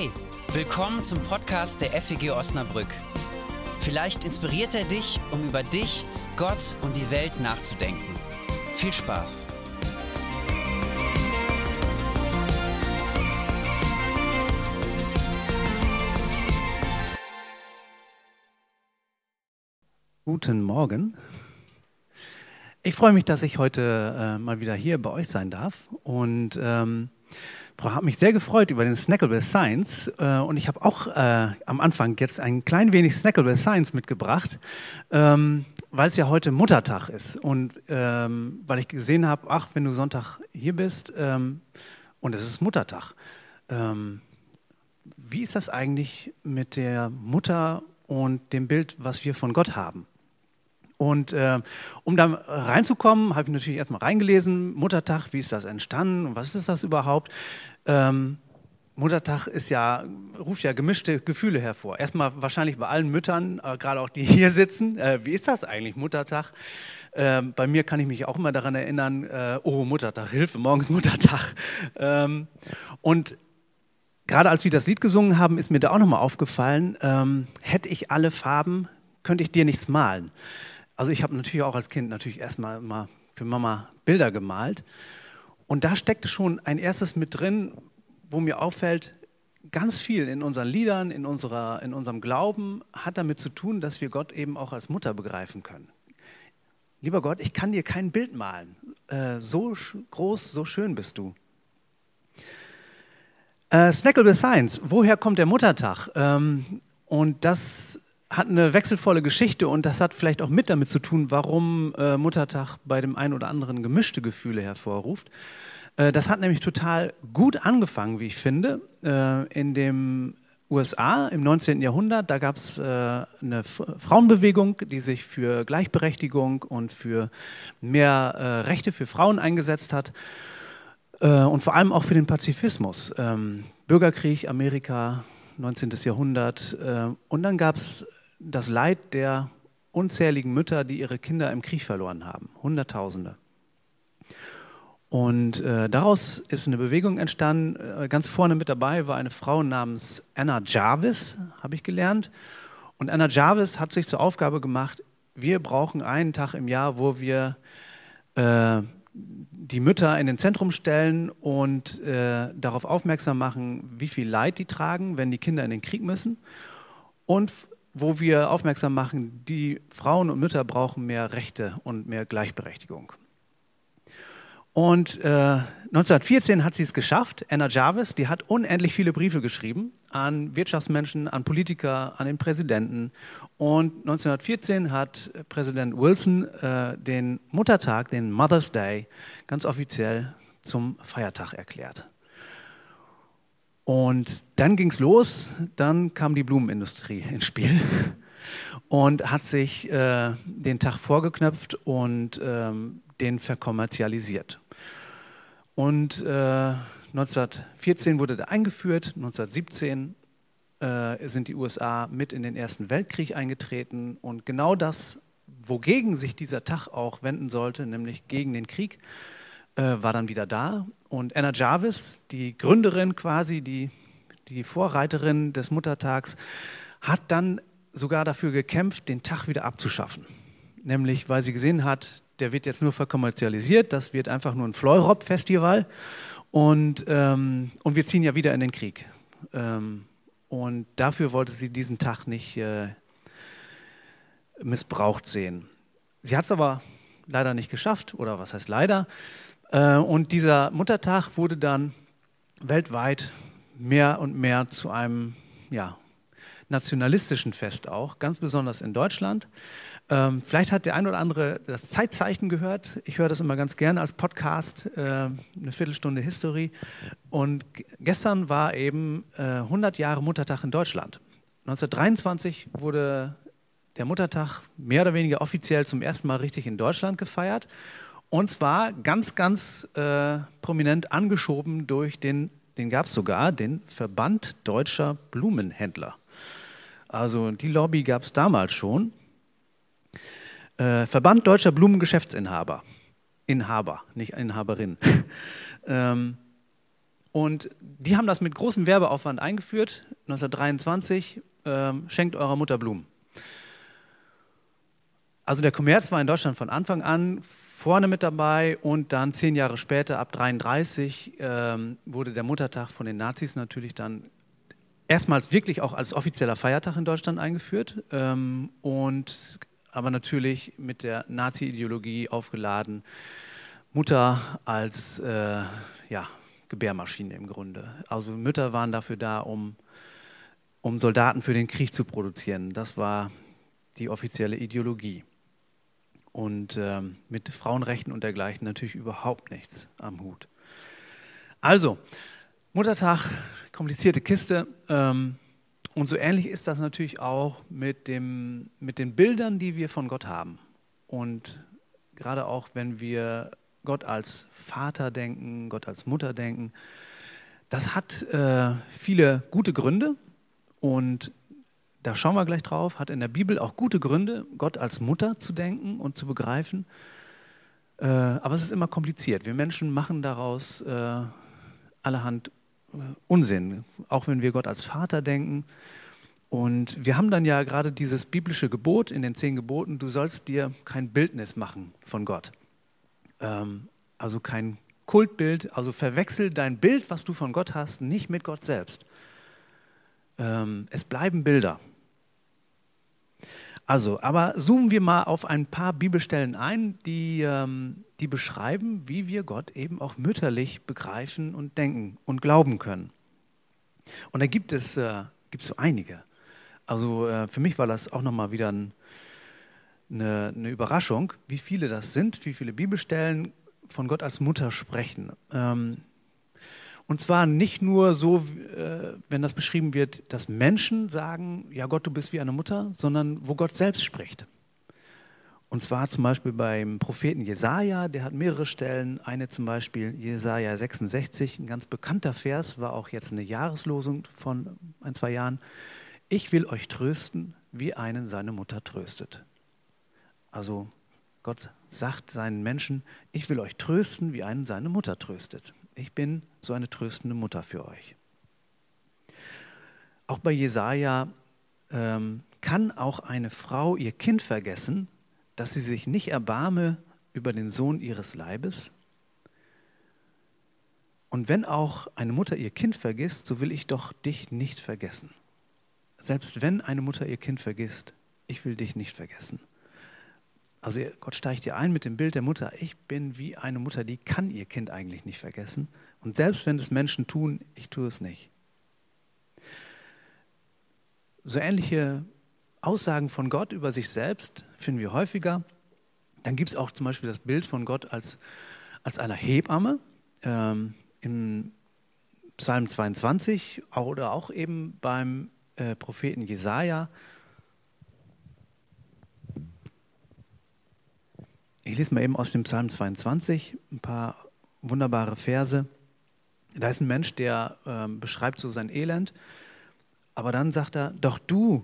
Hey, willkommen zum Podcast der FEG Osnabrück. Vielleicht inspiriert er dich, um über dich, Gott und die Welt nachzudenken. Viel Spaß! Guten Morgen. Ich freue mich, dass ich heute äh, mal wieder hier bei euch sein darf und ähm, habe mich sehr gefreut über den Snackable Science äh, und ich habe auch äh, am Anfang jetzt ein klein wenig Snackable Science mitgebracht, ähm, weil es ja heute Muttertag ist und ähm, weil ich gesehen habe, ach, wenn du Sonntag hier bist ähm, und es ist Muttertag, ähm, wie ist das eigentlich mit der Mutter und dem Bild, was wir von Gott haben? Und äh, um da reinzukommen, habe ich natürlich erstmal reingelesen, Muttertag, wie ist das entstanden, was ist das überhaupt? Ähm, Muttertag ist ja, ruft ja gemischte Gefühle hervor. Erstmal wahrscheinlich bei allen Müttern, äh, gerade auch die hier sitzen. Äh, wie ist das eigentlich, Muttertag? Äh, bei mir kann ich mich auch immer daran erinnern, äh, oh, Muttertag, Hilfe, morgen ist Muttertag. Ähm, und gerade als wir das Lied gesungen haben, ist mir da auch nochmal aufgefallen, ähm, hätte ich alle Farben, könnte ich dir nichts malen. Also ich habe natürlich auch als Kind natürlich erstmal mal für Mama Bilder gemalt. Und da steckte schon ein erstes mit drin, wo mir auffällt, ganz viel in unseren Liedern, in, unserer, in unserem Glauben hat damit zu tun, dass wir Gott eben auch als Mutter begreifen können. Lieber Gott, ich kann dir kein Bild malen. Äh, so groß, so schön bist du. Äh, Snackable Science, woher kommt der Muttertag? Ähm, und das hat eine wechselvolle Geschichte und das hat vielleicht auch mit damit zu tun, warum äh, Muttertag bei dem einen oder anderen gemischte Gefühle hervorruft. Äh, das hat nämlich total gut angefangen, wie ich finde, äh, in den USA im 19. Jahrhundert. Da gab es äh, eine Frauenbewegung, die sich für Gleichberechtigung und für mehr äh, Rechte für Frauen eingesetzt hat äh, und vor allem auch für den Pazifismus. Ähm, Bürgerkrieg, Amerika, 19. Jahrhundert. und dann gab es das Leid der unzähligen Mütter, die ihre Kinder im Krieg verloren haben. Hunderttausende. Und äh, daraus ist eine Bewegung entstanden. Äh, ganz vorne mit dabei war eine Frau namens Anna Jarvis, habe ich gelernt. Und Anna Jarvis hat sich zur Aufgabe gemacht, wir brauchen einen Tag im Jahr, wo wir äh, die Mütter in den Zentrum stellen und äh, darauf aufmerksam machen, wie viel Leid die tragen, wenn die Kinder in den Krieg müssen. Und wo wir aufmerksam machen, die Frauen und Mütter brauchen mehr Rechte und mehr Gleichberechtigung. Und äh, 1914 hat sie es geschafft. Anna Jarvis, die hat unendlich viele Briefe geschrieben an Wirtschaftsmenschen, an Politiker, an den Präsidenten. Und 1914 hat Präsident Wilson äh, den Muttertag, den Mother's Day, ganz offiziell zum Feiertag erklärt. Und dann ging es los, dann kam die Blumenindustrie ins Spiel und hat sich äh, den Tag vorgeknöpft und ähm, den verkommerzialisiert. Und äh, 1914 wurde der eingeführt, 1917 äh, sind die USA mit in den Ersten Weltkrieg eingetreten. Und genau das, wogegen sich dieser Tag auch wenden sollte, nämlich gegen den Krieg, war dann wieder da. Und Anna Jarvis, die Gründerin quasi, die, die Vorreiterin des Muttertags, hat dann sogar dafür gekämpft, den Tag wieder abzuschaffen. Nämlich, weil sie gesehen hat, der wird jetzt nur verkommerzialisiert, das wird einfach nur ein Fleurop-Festival und, ähm, und wir ziehen ja wieder in den Krieg. Ähm, und dafür wollte sie diesen Tag nicht äh, missbraucht sehen. Sie hat es aber leider nicht geschafft, oder was heißt leider? Äh, und dieser Muttertag wurde dann weltweit mehr und mehr zu einem ja, nationalistischen Fest auch, ganz besonders in Deutschland. Ähm, vielleicht hat der ein oder andere das Zeitzeichen gehört. Ich höre das immer ganz gerne als Podcast, äh, eine Viertelstunde History. Und gestern war eben äh, 100 Jahre Muttertag in Deutschland. 1923 wurde der Muttertag mehr oder weniger offiziell zum ersten Mal richtig in Deutschland gefeiert. Und zwar ganz, ganz äh, prominent angeschoben durch den, den gab es sogar, den Verband deutscher Blumenhändler. Also die Lobby gab es damals schon. Äh, Verband deutscher Blumengeschäftsinhaber. Inhaber, nicht Inhaberin. ähm, Und die haben das mit großem Werbeaufwand eingeführt, 1923, ähm, schenkt eurer Mutter Blumen. Also der Kommerz war in Deutschland von Anfang an vorne mit dabei und dann zehn Jahre später, ab 1933, ähm, wurde der Muttertag von den Nazis natürlich dann erstmals wirklich auch als offizieller Feiertag in Deutschland eingeführt ähm, und aber natürlich mit der Nazi-Ideologie aufgeladen. Mutter als äh, ja, Gebärmaschine im Grunde. Also Mütter waren dafür da, um, um Soldaten für den Krieg zu produzieren. Das war die offizielle Ideologie. Und ähm, mit Frauenrechten und dergleichen natürlich überhaupt nichts am Hut. Also, Muttertag, komplizierte Kiste. Ähm, und so ähnlich ist das natürlich auch mit, dem, mit den Bildern, die wir von Gott haben. Und gerade auch, wenn wir Gott als Vater denken, Gott als Mutter denken. Das hat äh, viele gute Gründe und da schauen wir gleich drauf, hat in der Bibel auch gute Gründe, Gott als Mutter zu denken und zu begreifen. Äh, aber es ist immer kompliziert. Wir Menschen machen daraus äh, allerhand äh, Unsinn, auch wenn wir Gott als Vater denken. Und wir haben dann ja gerade dieses biblische Gebot in den zehn Geboten, du sollst dir kein Bildnis machen von Gott ähm, also kein Kultbild, also verwechsel dein Bild, was du von Gott hast, nicht mit Gott selbst. Ähm, es bleiben Bilder. Also, aber zoomen wir mal auf ein paar Bibelstellen ein, die, ähm, die beschreiben, wie wir Gott eben auch mütterlich begreifen und denken und glauben können. Und da gibt es, äh, gibt so einige. Also äh, für mich war das auch nochmal wieder ein, eine, eine, Überraschung, wie viele das sind, wie viele Bibelstellen von Gott als Mutter sprechen. Ähm, und zwar nicht nur so, äh, wenn das beschrieben wird, dass Menschen sagen, ja Gott, du bist wie eine Mutter, sondern wo Gott selbst spricht. Und zwar zum Beispiel beim Propheten Jesaja, der hat mehrere Stellen. Eine zum Beispiel Jesaja 66, ein ganz bekannter Vers, war auch jetzt eine Jahreslosung von ein, zwei Jahren. Ich will euch trösten, wie einen seine Mutter tröstet. Also Gott sagt seinen Menschen, ich will euch trösten, wie einen seine Mutter tröstet. Ich bin so eine tröstende Mutter für euch. Auch bei Jesaja ähm, kann auch eine Frau ihr Kind vergessen, dass sie sich nicht erbarme über den Sohn ihres Leibes. Und wenn auch eine Mutter ihr Kind vergisst, so will ich doch dich nicht vergessen. Selbst wenn eine Mutter ihr Kind vergisst, ich will dich nicht vergessen. Also Gott steigt dir ein mit dem Bild der Mutter. Ich bin wie eine Mutter, die kann ihr Kind eigentlich nicht vergessen. Und selbst wenn es Menschen tun, ich tue es nicht. So ähnliche Aussagen von Gott über sich selbst finden wir häufiger. Dann gibt es auch zum Beispiel das Bild von Gott als, als einer Hebamme ähm, im Psalm 22 oder auch eben beim äh, Propheten Jesaja Ich lese mal eben aus dem Psalm 22 ein paar wunderbare Verse. Da ist ein Mensch, der äh, beschreibt so sein Elend, aber dann sagt er, doch du,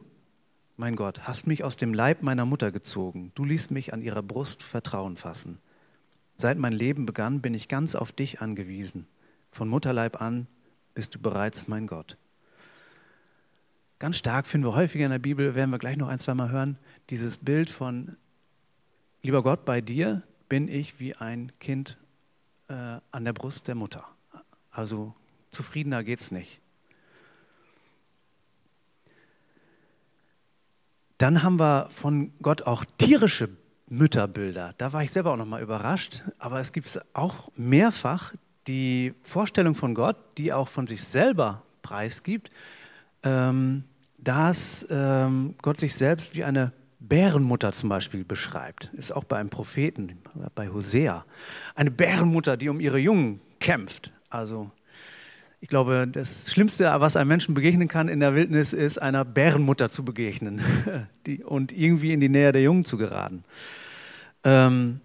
mein Gott, hast mich aus dem Leib meiner Mutter gezogen. Du ließt mich an ihrer Brust Vertrauen fassen. Seit mein Leben begann, bin ich ganz auf dich angewiesen. Von Mutterleib an bist du bereits mein Gott. Ganz stark finden wir häufiger in der Bibel, werden wir gleich noch ein, zwei Mal hören, dieses Bild von Lieber Gott, bei dir bin ich wie ein Kind äh, an der Brust der Mutter. Also zufriedener geht es nicht. Dann haben wir von Gott auch tierische Mütterbilder. Da war ich selber auch nochmal überrascht. Aber es gibt auch mehrfach die Vorstellung von Gott, die auch von sich selber preisgibt, ähm, dass ähm, Gott sich selbst wie eine Bärenmutter zum Beispiel beschreibt, ist auch bei einem Propheten, bei Hosea. Eine Bärenmutter, die um ihre Jungen kämpft. Also ich glaube, das Schlimmste, was einem Menschen begegnen kann in der Wildnis, ist einer Bärenmutter zu begegnen die, und irgendwie in die Nähe der Jungen zu geraten. Ähm,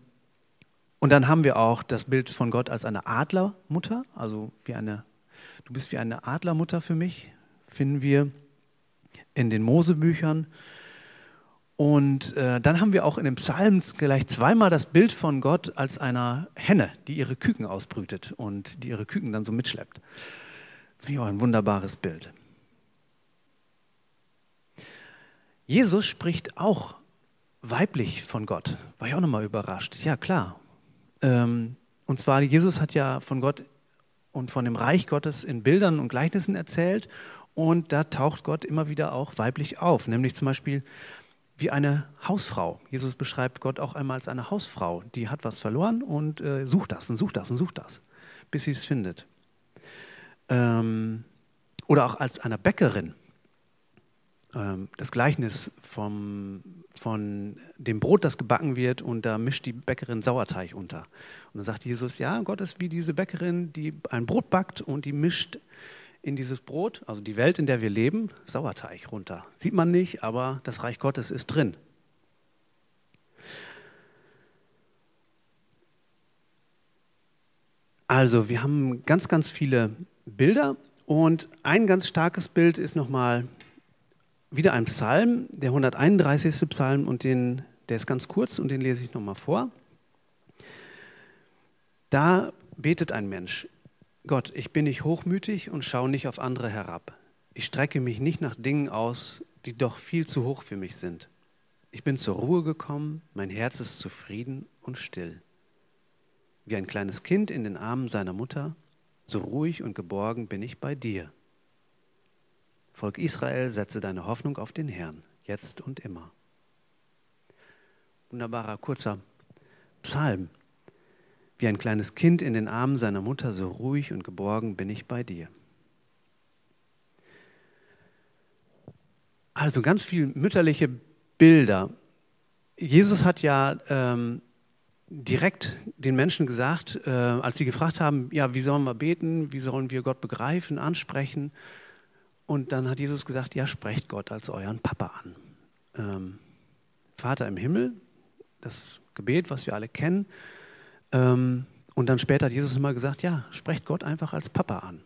und dann haben wir auch das Bild von Gott als eine Adlermutter, also wie eine, du bist wie eine Adlermutter für mich, finden wir in den Mosebüchern. Und äh, dann haben wir auch in dem Psalm gleich zweimal das Bild von Gott als einer Henne, die ihre Küken ausbrütet und die ihre Küken dann so mitschleppt. Finde ich auch ein wunderbares Bild. Jesus spricht auch weiblich von Gott. War ich auch nochmal überrascht. Ja, klar. Ähm, und zwar, Jesus hat ja von Gott und von dem Reich Gottes in Bildern und Gleichnissen erzählt. Und da taucht Gott immer wieder auch weiblich auf. Nämlich zum Beispiel wie eine Hausfrau. Jesus beschreibt Gott auch einmal als eine Hausfrau, die hat was verloren und äh, sucht das und sucht das und sucht das, bis sie es findet. Ähm, oder auch als eine Bäckerin. Ähm, das Gleichnis vom, von dem Brot, das gebacken wird, und da mischt die Bäckerin Sauerteig unter. Und dann sagt Jesus, ja, Gott ist wie diese Bäckerin, die ein Brot backt und die mischt in dieses Brot, also die Welt, in der wir leben, Sauerteig runter. Sieht man nicht, aber das Reich Gottes ist drin. Also, wir haben ganz, ganz viele Bilder und ein ganz starkes Bild ist nochmal wieder ein Psalm, der 131. Psalm und den, der ist ganz kurz und den lese ich nochmal vor. Da betet ein Mensch, Gott, ich bin nicht hochmütig und schaue nicht auf andere herab. Ich strecke mich nicht nach Dingen aus, die doch viel zu hoch für mich sind. Ich bin zur Ruhe gekommen, mein Herz ist zufrieden und still. Wie ein kleines Kind in den Armen seiner Mutter, so ruhig und geborgen bin ich bei dir. Volk Israel, setze deine Hoffnung auf den Herrn, jetzt und immer. Wunderbarer kurzer Psalm. Wie ein kleines Kind in den Armen seiner Mutter, so ruhig und geborgen bin ich bei dir. Also ganz viele mütterliche Bilder. Jesus hat ja ähm, direkt den Menschen gesagt, äh, als sie gefragt haben, ja, wie sollen wir beten, wie sollen wir Gott begreifen, ansprechen. Und dann hat Jesus gesagt, ja, sprecht Gott als euren Papa an. Ähm, Vater im Himmel, das Gebet, was wir alle kennen, ähm, und dann später hat Jesus mal gesagt, ja, sprecht Gott einfach als Papa an.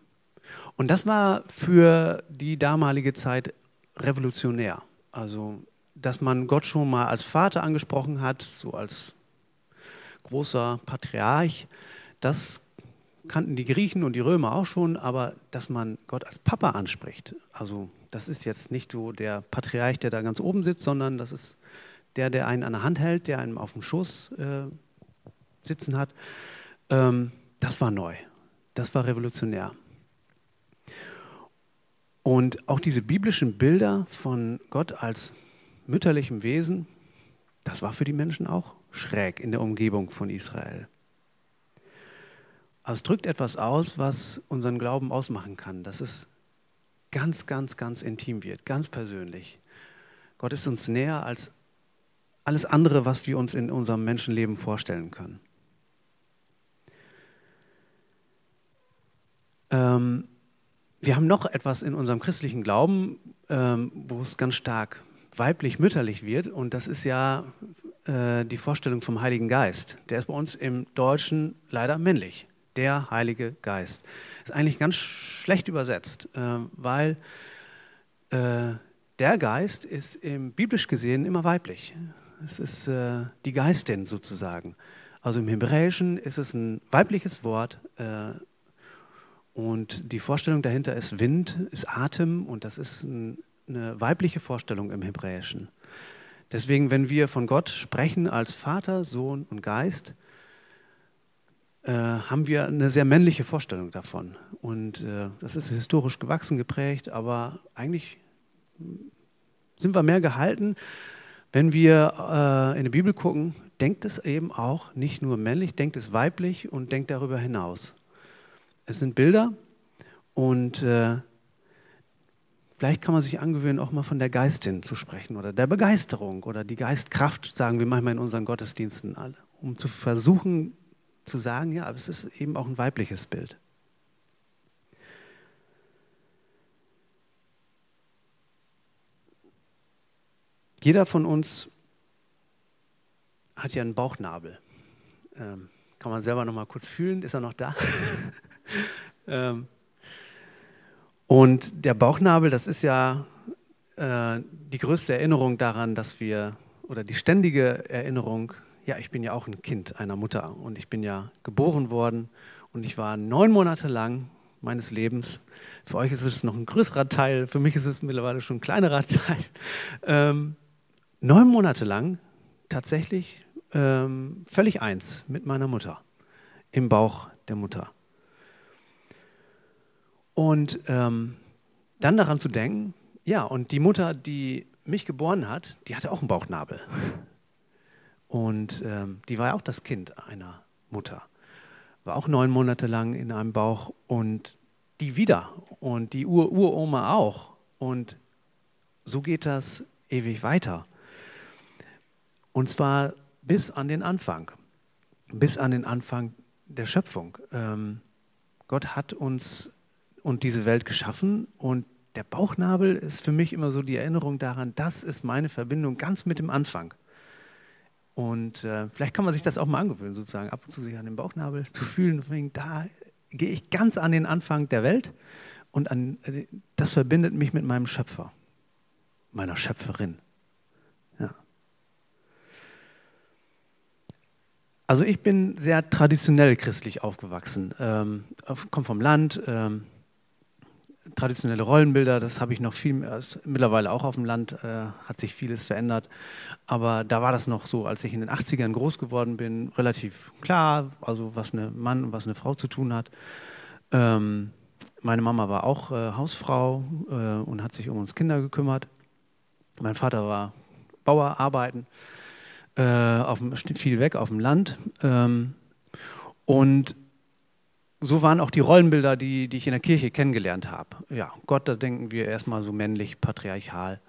Und das war für die damalige Zeit revolutionär. Also, dass man Gott schon mal als Vater angesprochen hat, so als großer Patriarch, das kannten die Griechen und die Römer auch schon, aber dass man Gott als Papa anspricht, also das ist jetzt nicht so der Patriarch, der da ganz oben sitzt, sondern das ist der, der einen an der Hand hält, der einem auf dem Schoß äh, sitzen hat. Ähm, das war neu. Das war revolutionär. Und auch diese biblischen Bilder von Gott als mütterlichem Wesen, das war für die Menschen auch schräg in der Umgebung von Israel. Also es drückt etwas aus, was unseren Glauben ausmachen kann, dass es ganz, ganz, ganz intim wird, ganz persönlich. Gott ist uns näher als alles andere, was wir uns in unserem Menschenleben vorstellen können. Ähm, wir haben noch etwas in unserem christlichen Glauben, ähm, wo es ganz stark weiblich-mütterlich wird. Und das ist ja äh, die Vorstellung vom Heiligen Geist. Der ist bei uns im Deutschen leider männlich. Der Heilige Geist. Ist eigentlich ganz schlecht übersetzt, äh, weil äh, der Geist ist im biblisch gesehen immer weiblich. Es ist äh, die Geistin sozusagen. Also im Hebräischen ist es ein weibliches Wort äh, und die Vorstellung dahinter ist Wind, ist Atem und das ist ein, eine weibliche Vorstellung im Hebräischen. Deswegen, wenn wir von Gott sprechen als Vater, Sohn und Geist, äh, haben wir eine sehr männliche Vorstellung davon. Und äh, das ist historisch gewachsen geprägt, aber eigentlich sind wir mehr gehalten, wenn wir äh, in die Bibel gucken, denkt es eben auch nicht nur männlich, denkt es weiblich und denkt darüber hinaus. Es sind Bilder und äh, vielleicht kann man sich angewöhnen, auch mal von der Geistin zu sprechen oder der Begeisterung oder die Geistkraft, sagen wir manchmal in unseren Gottesdiensten, um zu versuchen zu sagen, ja, aber es ist eben auch ein weibliches Bild. Jeder von uns hat ja einen Bauchnabel. Ähm, kann man selber noch mal kurz fühlen. Ist er noch da? ähm, und der Bauchnabel, das ist ja äh, die größte Erinnerung daran, dass wir oder die ständige Erinnerung, ja, ich bin ja auch ein Kind einer Mutter und ich bin ja geboren worden und ich war neun Monate lang meines Lebens, für euch ist es noch ein größerer Teil, für mich ist es mittlerweile schon ein kleinerer Teil, ähm, neun Monate lang tatsächlich ähm, völlig eins mit meiner Mutter, im Bauch der Mutter. Und ähm, dann daran zu denken, ja, und die Mutter, die mich geboren hat, die hatte auch einen Bauchnabel. Und ähm, die war ja auch das Kind einer Mutter. War auch neun Monate lang in einem Bauch und die wieder und die Ur-Uroma auch. Und so geht das ewig weiter. Und zwar bis an den Anfang, bis an den Anfang der Schöpfung. Ähm, Gott hat uns und diese Welt geschaffen und der Bauchnabel ist für mich immer so die Erinnerung daran, das ist meine Verbindung ganz mit dem Anfang. Und äh, vielleicht kann man sich das auch mal angewöhnen, sozusagen ab und zu sich an den Bauchnabel zu fühlen. Deswegen, da gehe ich ganz an den Anfang der Welt und an, äh, das verbindet mich mit meinem Schöpfer, meiner Schöpferin. Ja. Also ich bin sehr traditionell christlich aufgewachsen, ähm, komme vom Land. Ähm, traditionelle Rollenbilder, das habe ich noch viel mehr, mittlerweile auch auf dem Land, äh, hat sich vieles verändert. Aber da war das noch so, als ich in den 80ern groß geworden bin, relativ klar, also was ein Mann und was eine Frau zu tun hat. Ähm, meine Mama war auch äh, Hausfrau äh, und hat sich um uns Kinder gekümmert. Mein Vater war Bauer, arbeiten, äh, auf dem, viel weg auf dem Land. Ähm, und so waren auch die Rollenbilder, die, die ich in der Kirche kennengelernt habe. Ja, Gott, da denken wir erstmal so männlich, patriarchal.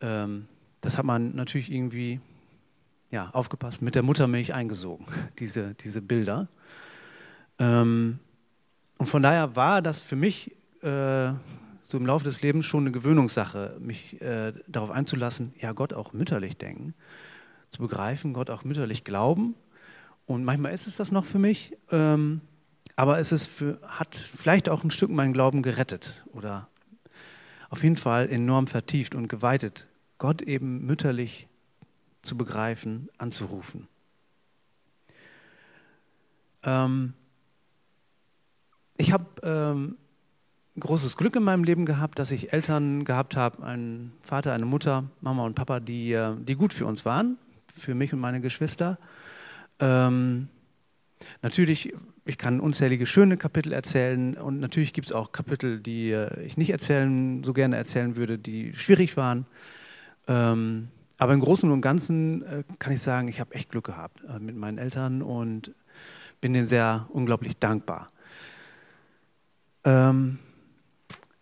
Ähm, das hat man natürlich irgendwie ja, aufgepasst, mit der Muttermilch eingesogen, diese, diese Bilder. Ähm, und von daher war das für mich äh, so im Laufe des Lebens schon eine Gewöhnungssache, mich äh, darauf einzulassen, ja, Gott auch mütterlich denken, zu begreifen, Gott auch mütterlich glauben. Und manchmal ist es das noch für mich. Ähm, aber es ist für, hat vielleicht auch ein Stück meinen Glauben gerettet oder auf jeden Fall enorm vertieft und geweitet, Gott eben mütterlich zu begreifen, anzurufen. Ähm, ich habe ähm, großes Glück in meinem Leben gehabt, dass ich Eltern gehabt habe, einen Vater, eine Mutter, Mama und Papa, die, äh, die gut für uns waren, für mich und meine Geschwister. Ähm, Natürlich, ich kann unzählige schöne Kapitel erzählen und natürlich gibt es auch Kapitel, die äh, ich nicht erzählen, so gerne erzählen würde, die schwierig waren. Ähm, aber im Großen und Ganzen äh, kann ich sagen, ich habe echt Glück gehabt äh, mit meinen Eltern und bin denen sehr unglaublich dankbar. Ähm,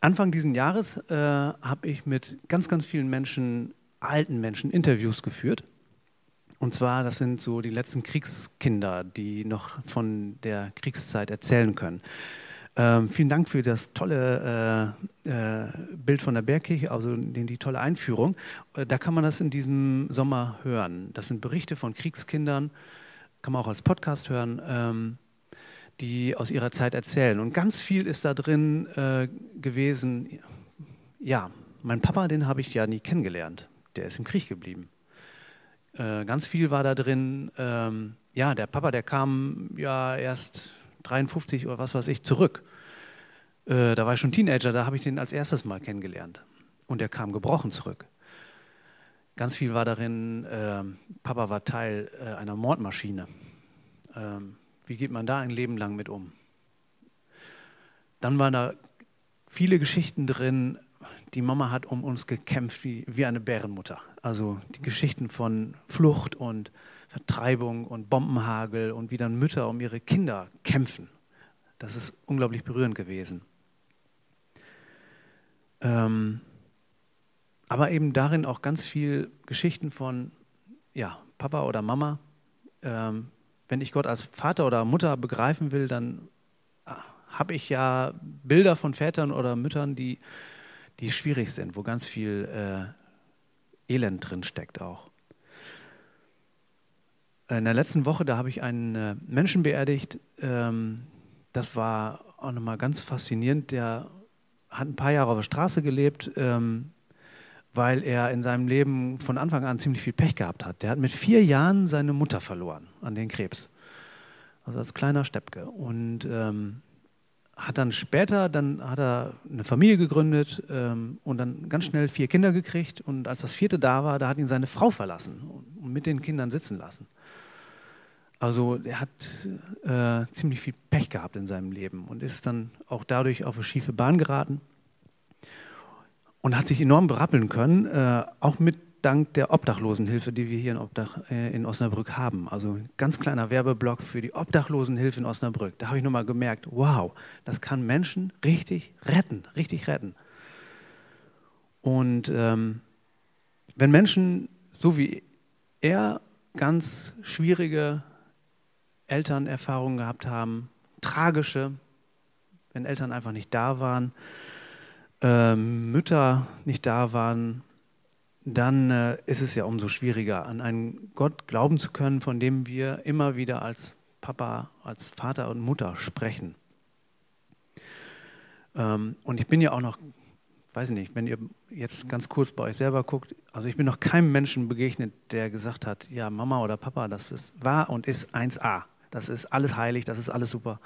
Anfang dieses Jahres äh, habe ich mit ganz, ganz vielen Menschen, alten Menschen, Interviews geführt und zwar, das sind so die letzten Kriegskinder, die noch von der Kriegszeit erzählen können. Ähm, vielen Dank für das tolle äh, äh, Bild von der Bergkirche, also die, die tolle Einführung. Äh, da kann man das in diesem Sommer hören. Das sind Berichte von Kriegskindern, kann man auch als Podcast hören, ähm, die aus ihrer Zeit erzählen. Und ganz viel ist da drin äh, gewesen. Ja, mein Papa, den habe ich ja nie kennengelernt. Der ist im Krieg geblieben. Äh, ganz viel war da drin. Ähm, ja, der Papa, der kam ja erst 53 oder was weiß ich zurück. Äh, da war ich schon Teenager, da habe ich den als erstes Mal kennengelernt. Und er kam gebrochen zurück. Ganz viel war darin, äh, Papa war Teil äh, einer Mordmaschine. Ähm, wie geht man da ein Leben lang mit um? Dann waren da viele Geschichten drin, die Mama hat um uns gekämpft wie, wie eine Bärenmutter. Also die Geschichten von Flucht und Vertreibung und Bombenhagel und wie dann Mütter um ihre Kinder kämpfen. Das ist unglaublich berührend gewesen. Ähm, aber eben darin auch ganz viel Geschichten von ja, Papa oder Mama. Ähm, wenn ich Gott als Vater oder Mutter begreifen will, dann ah, habe ich ja Bilder von Vätern oder Müttern, die die schwierig sind, wo ganz viel äh, Elend drin steckt auch. In der letzten Woche, da habe ich einen äh, Menschen beerdigt. Ähm, das war auch nochmal ganz faszinierend. Der hat ein paar Jahre auf der Straße gelebt, ähm, weil er in seinem Leben von Anfang an ziemlich viel Pech gehabt hat. Der hat mit vier Jahren seine Mutter verloren an den Krebs. Also als kleiner Steppke. Und ähm, hat dann später, dann hat er eine Familie gegründet ähm, und dann ganz schnell vier Kinder gekriegt. Und als das vierte da war, da hat ihn seine Frau verlassen und mit den Kindern sitzen lassen. Also er hat äh, ziemlich viel Pech gehabt in seinem Leben und ist dann auch dadurch auf eine schiefe Bahn geraten und hat sich enorm berappeln können, äh, auch mit dank der Obdachlosenhilfe, die wir hier in, Obdach, äh, in Osnabrück haben. Also ein ganz kleiner Werbeblock für die Obdachlosenhilfe in Osnabrück. Da habe ich nochmal gemerkt, wow, das kann Menschen richtig retten, richtig retten. Und ähm, wenn Menschen, so wie er, ganz schwierige Elternerfahrungen gehabt haben, tragische, wenn Eltern einfach nicht da waren, äh, Mütter nicht da waren, dann äh, ist es ja umso schwieriger, an einen Gott glauben zu können, von dem wir immer wieder als Papa, als Vater und Mutter sprechen. Ähm, und ich bin ja auch noch, weiß ich nicht, wenn ihr jetzt ganz kurz bei euch selber guckt, also ich bin noch keinem Menschen begegnet, der gesagt hat, ja, Mama oder Papa, das ist wahr und ist 1a. Das ist alles heilig, das ist alles super.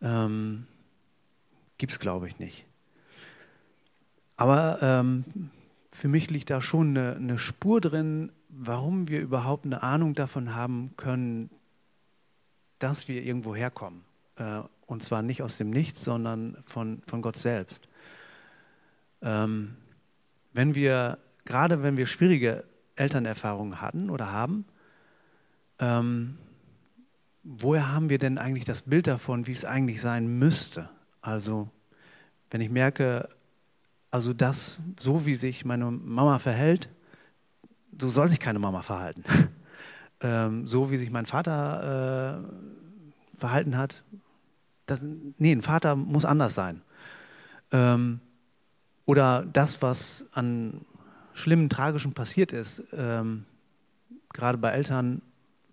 Ähm, Gibt es, glaube ich, nicht. Aber ähm, für mich liegt da schon eine, eine Spur drin, warum wir überhaupt eine Ahnung davon haben können, dass wir irgendwo herkommen. Äh, und zwar nicht aus dem Nichts, sondern von, von Gott selbst. Ähm, wenn wir, gerade wenn wir schwierige Elternerfahrungen hatten oder haben, ähm, woher haben wir denn eigentlich das Bild davon, wie es eigentlich sein müsste? Also, wenn ich merke, also das, so wie sich meine Mama verhält, so soll sich keine Mama verhalten. ähm, so wie sich mein Vater äh, verhalten hat, das, nee, ein Vater muss anders sein. Ähm, oder das, was an schlimmen, tragischen passiert ist, ähm, gerade bei Eltern,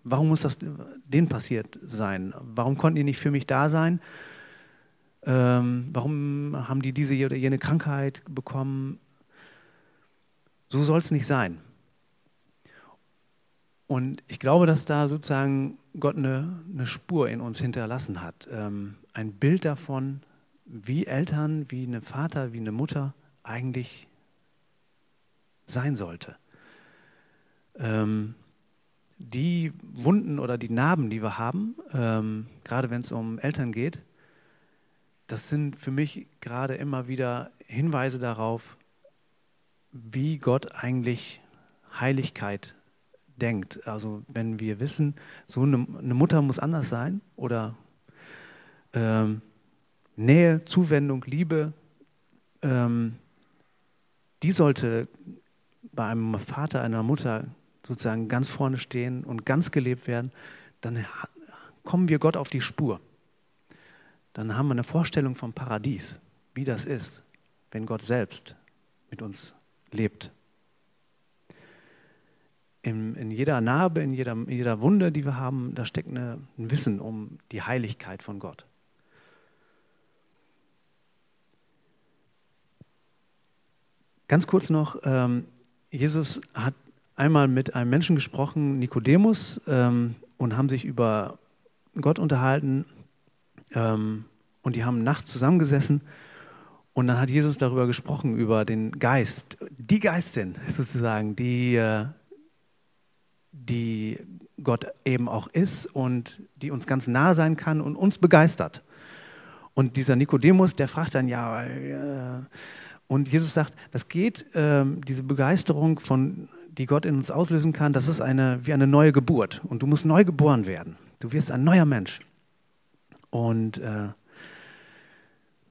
warum muss das denen passiert sein? Warum konnten die nicht für mich da sein? Ähm, warum haben die diese oder jene Krankheit bekommen? So soll es nicht sein. Und ich glaube, dass da sozusagen Gott eine, eine Spur in uns hinterlassen hat. Ähm, ein Bild davon, wie Eltern, wie eine Vater, wie eine Mutter eigentlich sein sollte. Ähm, die Wunden oder die Narben, die wir haben, ähm, gerade wenn es um Eltern geht, das sind für mich gerade immer wieder Hinweise darauf, wie Gott eigentlich Heiligkeit denkt. Also wenn wir wissen, so eine, eine Mutter muss anders sein oder ähm, Nähe, Zuwendung, Liebe, ähm, die sollte bei einem Vater, einer Mutter sozusagen ganz vorne stehen und ganz gelebt werden, dann kommen wir Gott auf die Spur dann haben wir eine Vorstellung vom Paradies, wie das ist, wenn Gott selbst mit uns lebt. In, in jeder Narbe, in jeder, in jeder Wunde, die wir haben, da steckt eine, ein Wissen um die Heiligkeit von Gott. Ganz kurz noch, ähm, Jesus hat einmal mit einem Menschen gesprochen, Nikodemus, ähm, und haben sich über Gott unterhalten ähm, und die haben nachts zusammengesessen und dann hat Jesus darüber gesprochen, über den Geist, die Geistin sozusagen, die, äh, die Gott eben auch ist und die uns ganz nah sein kann und uns begeistert. Und dieser Nikodemus, der fragt dann, ja, äh, und Jesus sagt, das geht, äh, diese Begeisterung, von, die Gott in uns auslösen kann, das ist eine, wie eine neue Geburt. Und du musst neu geboren werden. Du wirst ein neuer Mensch. Und äh,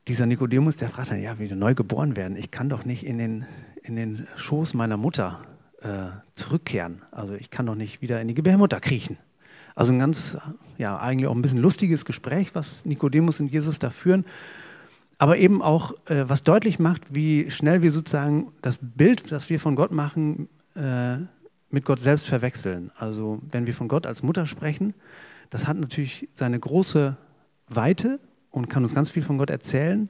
dieser Nikodemus, der fragt dann, ja, wie neu geboren werden. Ich kann doch nicht in den, in den Schoß meiner Mutter äh, zurückkehren. Also ich kann doch nicht wieder in die Gebärmutter kriechen. Also ein ganz, ja, eigentlich auch ein bisschen lustiges Gespräch, was Nikodemus und Jesus da führen. Aber eben auch, äh, was deutlich macht, wie schnell wir sozusagen das Bild, das wir von Gott machen, äh, mit Gott selbst verwechseln. Also wenn wir von Gott als Mutter sprechen, das hat natürlich seine große Weite und kann uns ganz viel von Gott erzählen.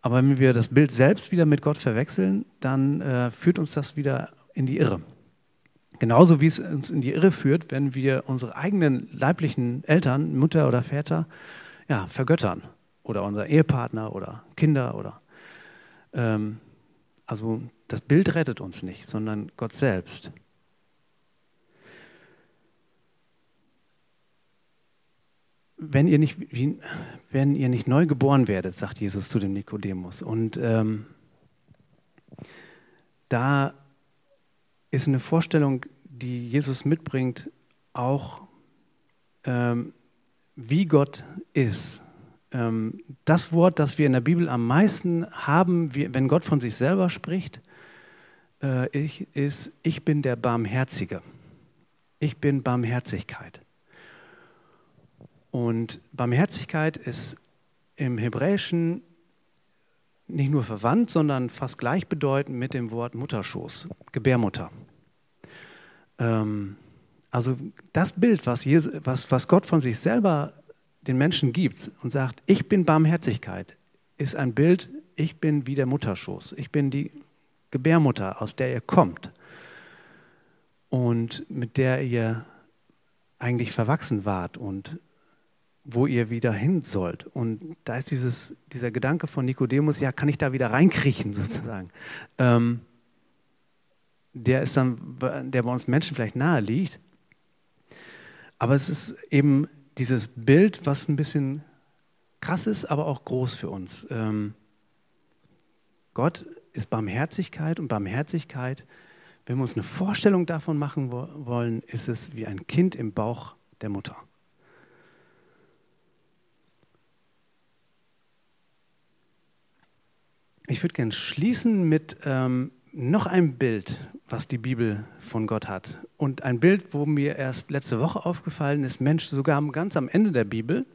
Aber wenn wir das Bild selbst wieder mit Gott verwechseln, dann äh, führt uns das wieder in die Irre. Genauso wie es uns in die Irre führt, wenn wir unsere eigenen leiblichen Eltern, Mutter oder Väter, ja, vergöttern. Oder unser Ehepartner oder Kinder oder. Ähm, also das Bild rettet uns nicht, sondern Gott selbst. Wenn ihr nicht, wenn ihr nicht neu geboren werdet, sagt Jesus zu dem Nikodemus. Und ähm, da ist eine Vorstellung, die Jesus mitbringt, auch ähm, wie Gott ist. Ähm, das Wort, das wir in der Bibel am meisten haben, wenn Gott von sich selber spricht, äh, ich, ist, ich bin der Barmherzige. Ich bin Barmherzigkeit. Und Barmherzigkeit ist im Hebräischen nicht nur verwandt, sondern fast gleichbedeutend mit dem Wort Mutterschoß, Gebärmutter. Ähm, also das Bild, was, Jesus, was, was Gott von sich selber den Menschen gibt und sagt, ich bin Barmherzigkeit, ist ein Bild, ich bin wie der Mutterschoß, ich bin die Gebärmutter, aus der ihr kommt und mit der ihr eigentlich verwachsen wart und wo ihr wieder hin sollt. Und da ist dieses, dieser Gedanke von Nikodemus, ja, kann ich da wieder reinkriechen sozusagen. Ähm, der ist dann, der bei uns Menschen vielleicht nahe liegt. Aber es ist eben dieses Bild, was ein bisschen krass ist, aber auch groß für uns. Ähm, Gott ist Barmherzigkeit und Barmherzigkeit, wenn wir uns eine Vorstellung davon machen wollen, ist es wie ein Kind im Bauch der Mutter. Ich würde gerne schließen mit ähm, noch einem Bild, was die Bibel von Gott hat. Und ein Bild, wo mir erst letzte Woche aufgefallen ist, Mensch, sogar ganz am Ende der Bibel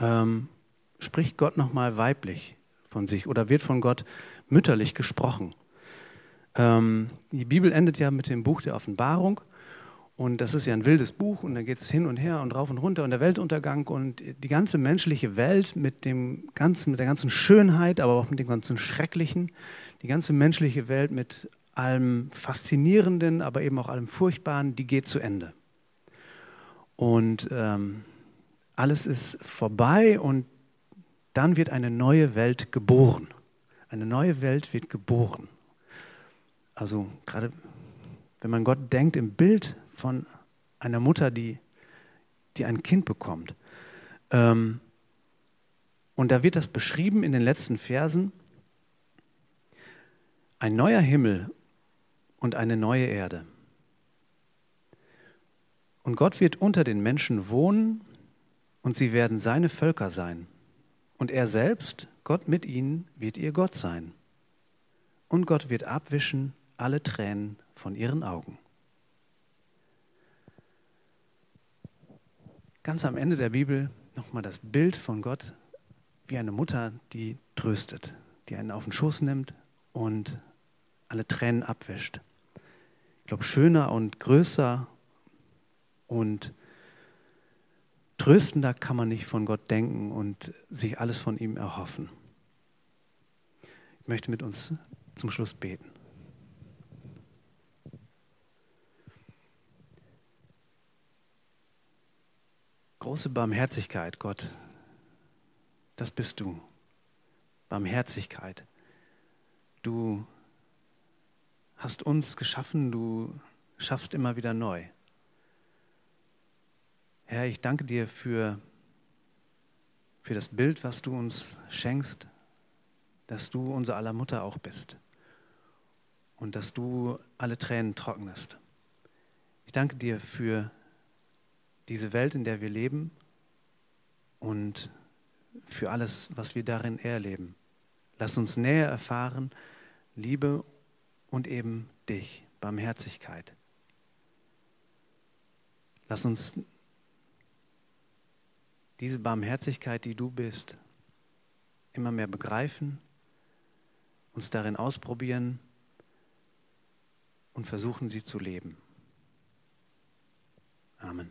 ähm, spricht Gott nochmal weiblich von sich oder wird von Gott mütterlich gesprochen. Ähm, die Bibel endet ja mit dem Buch der Offenbarung. Und das ist ja ein wildes Buch und da geht es hin und her und rauf und runter und der Weltuntergang und die ganze menschliche Welt mit, dem ganzen, mit der ganzen Schönheit, aber auch mit dem ganzen Schrecklichen, die ganze menschliche Welt mit allem Faszinierenden, aber eben auch allem Furchtbaren, die geht zu Ende. Und ähm, alles ist vorbei und dann wird eine neue Welt geboren. Eine neue Welt wird geboren. Also gerade wenn man Gott denkt im Bild von einer Mutter, die, die ein Kind bekommt. Ähm, und da wird das beschrieben in den letzten Versen. Ein neuer Himmel und eine neue Erde. Und Gott wird unter den Menschen wohnen und sie werden seine Völker sein. Und er selbst, Gott mit ihnen, wird ihr Gott sein. Und Gott wird abwischen alle Tränen von ihren Augen. Ganz am Ende der Bibel nochmal das Bild von Gott wie eine Mutter, die tröstet, die einen auf den Schoß nimmt und alle Tränen abwäscht. Ich glaube, schöner und größer und tröstender kann man nicht von Gott denken und sich alles von ihm erhoffen. Ich möchte mit uns zum Schluss beten. Große Barmherzigkeit, Gott, das bist du. Barmherzigkeit. Du hast uns geschaffen, du schaffst immer wieder neu. Herr, ich danke dir für, für das Bild, was du uns schenkst, dass du unser aller Mutter auch bist und dass du alle Tränen trocknest. Ich danke dir für diese Welt, in der wir leben und für alles, was wir darin erleben. Lass uns näher erfahren, Liebe und eben dich, Barmherzigkeit. Lass uns diese Barmherzigkeit, die du bist, immer mehr begreifen, uns darin ausprobieren und versuchen, sie zu leben. Amen.